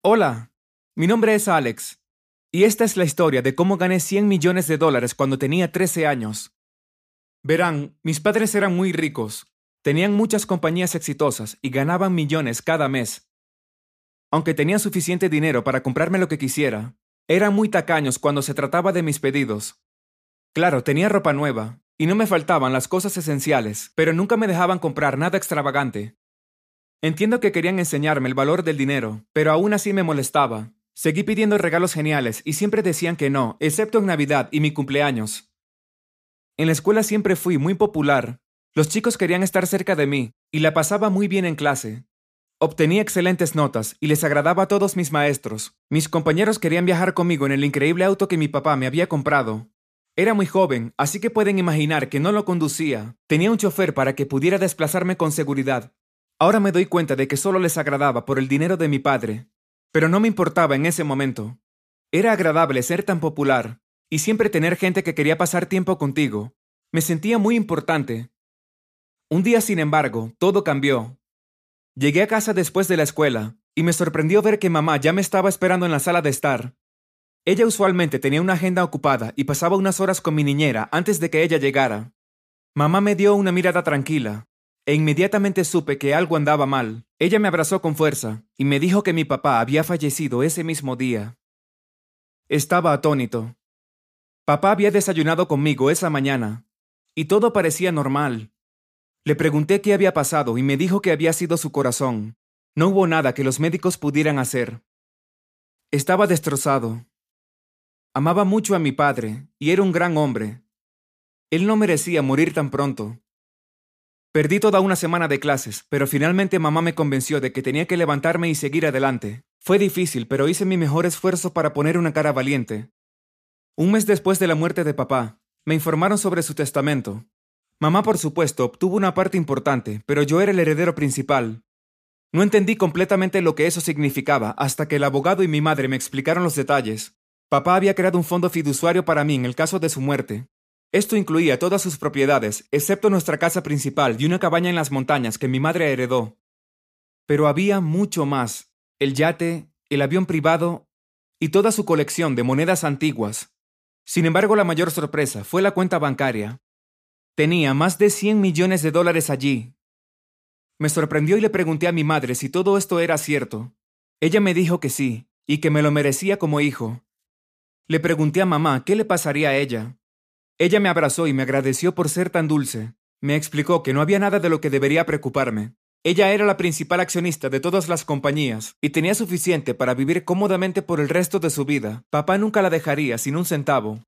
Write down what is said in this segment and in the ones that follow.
Hola, mi nombre es Alex, y esta es la historia de cómo gané 100 millones de dólares cuando tenía 13 años. Verán, mis padres eran muy ricos, tenían muchas compañías exitosas y ganaban millones cada mes. Aunque tenían suficiente dinero para comprarme lo que quisiera, eran muy tacaños cuando se trataba de mis pedidos. Claro, tenía ropa nueva, y no me faltaban las cosas esenciales, pero nunca me dejaban comprar nada extravagante. Entiendo que querían enseñarme el valor del dinero, pero aún así me molestaba. Seguí pidiendo regalos geniales y siempre decían que no, excepto en Navidad y mi cumpleaños. En la escuela siempre fui muy popular. Los chicos querían estar cerca de mí y la pasaba muy bien en clase. Obtenía excelentes notas y les agradaba a todos mis maestros. Mis compañeros querían viajar conmigo en el increíble auto que mi papá me había comprado. Era muy joven, así que pueden imaginar que no lo conducía. Tenía un chofer para que pudiera desplazarme con seguridad. Ahora me doy cuenta de que solo les agradaba por el dinero de mi padre, pero no me importaba en ese momento. Era agradable ser tan popular y siempre tener gente que quería pasar tiempo contigo. Me sentía muy importante. Un día, sin embargo, todo cambió. Llegué a casa después de la escuela y me sorprendió ver que mamá ya me estaba esperando en la sala de estar. Ella usualmente tenía una agenda ocupada y pasaba unas horas con mi niñera antes de que ella llegara. Mamá me dio una mirada tranquila, e inmediatamente supe que algo andaba mal. Ella me abrazó con fuerza y me dijo que mi papá había fallecido ese mismo día. Estaba atónito. Papá había desayunado conmigo esa mañana, y todo parecía normal. Le pregunté qué había pasado y me dijo que había sido su corazón. No hubo nada que los médicos pudieran hacer. Estaba destrozado. Amaba mucho a mi padre, y era un gran hombre. Él no merecía morir tan pronto. Perdí toda una semana de clases, pero finalmente mamá me convenció de que tenía que levantarme y seguir adelante. Fue difícil, pero hice mi mejor esfuerzo para poner una cara valiente. Un mes después de la muerte de papá, me informaron sobre su testamento. Mamá, por supuesto, obtuvo una parte importante, pero yo era el heredero principal. No entendí completamente lo que eso significaba hasta que el abogado y mi madre me explicaron los detalles. Papá había creado un fondo fiduciario para mí en el caso de su muerte, esto incluía todas sus propiedades, excepto nuestra casa principal y una cabaña en las montañas que mi madre heredó. Pero había mucho más. El yate, el avión privado y toda su colección de monedas antiguas. Sin embargo, la mayor sorpresa fue la cuenta bancaria. Tenía más de 100 millones de dólares allí. Me sorprendió y le pregunté a mi madre si todo esto era cierto. Ella me dijo que sí, y que me lo merecía como hijo. Le pregunté a mamá qué le pasaría a ella, ella me abrazó y me agradeció por ser tan dulce. Me explicó que no había nada de lo que debería preocuparme. Ella era la principal accionista de todas las compañías y tenía suficiente para vivir cómodamente por el resto de su vida. Papá nunca la dejaría sin un centavo.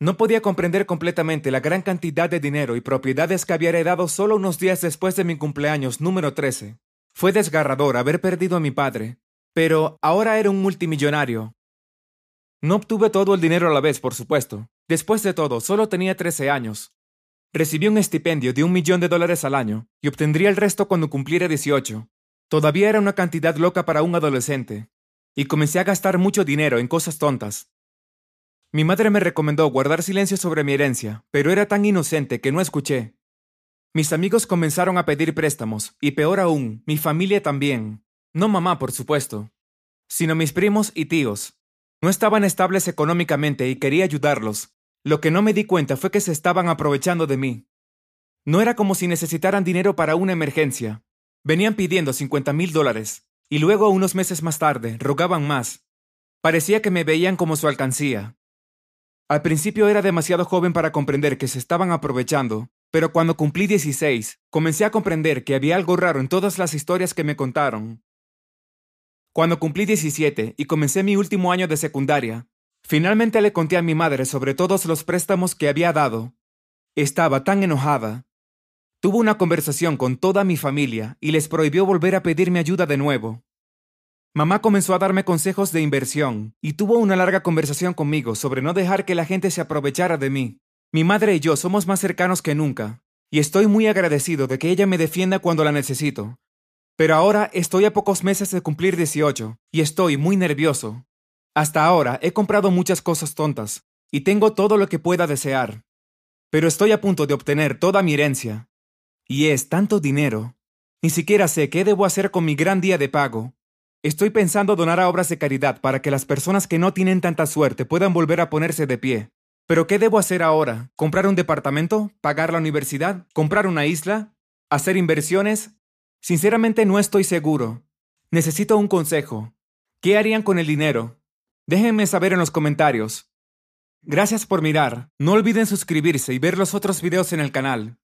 No podía comprender completamente la gran cantidad de dinero y propiedades que había heredado solo unos días después de mi cumpleaños número 13. Fue desgarrador haber perdido a mi padre, pero ahora era un multimillonario. No obtuve todo el dinero a la vez, por supuesto, Después de todo, solo tenía 13 años. Recibí un estipendio de un millón de dólares al año y obtendría el resto cuando cumpliera 18. Todavía era una cantidad loca para un adolescente, y comencé a gastar mucho dinero en cosas tontas. Mi madre me recomendó guardar silencio sobre mi herencia, pero era tan inocente que no escuché. Mis amigos comenzaron a pedir préstamos, y peor aún, mi familia también. No mamá, por supuesto, sino mis primos y tíos, no estaban estables económicamente y quería ayudarlos. Lo que no me di cuenta fue que se estaban aprovechando de mí. No era como si necesitaran dinero para una emergencia. Venían pidiendo 50 mil dólares, y luego unos meses más tarde rogaban más. Parecía que me veían como su alcancía. Al principio era demasiado joven para comprender que se estaban aprovechando, pero cuando cumplí 16, comencé a comprender que había algo raro en todas las historias que me contaron. Cuando cumplí 17 y comencé mi último año de secundaria, finalmente le conté a mi madre sobre todos los préstamos que había dado. Estaba tan enojada. Tuvo una conversación con toda mi familia y les prohibió volver a pedirme ayuda de nuevo. Mamá comenzó a darme consejos de inversión y tuvo una larga conversación conmigo sobre no dejar que la gente se aprovechara de mí. Mi madre y yo somos más cercanos que nunca, y estoy muy agradecido de que ella me defienda cuando la necesito, pero ahora estoy a pocos meses de cumplir 18 y estoy muy nervioso. Hasta ahora he comprado muchas cosas tontas y tengo todo lo que pueda desear. Pero estoy a punto de obtener toda mi herencia. Y es tanto dinero. Ni siquiera sé qué debo hacer con mi gran día de pago. Estoy pensando donar a obras de caridad para que las personas que no tienen tanta suerte puedan volver a ponerse de pie. Pero ¿qué debo hacer ahora? ¿Comprar un departamento? ¿Pagar la universidad? ¿Comprar una isla? ¿Hacer inversiones? Sinceramente no estoy seguro. Necesito un consejo. ¿Qué harían con el dinero? Déjenme saber en los comentarios. Gracias por mirar. No olviden suscribirse y ver los otros videos en el canal.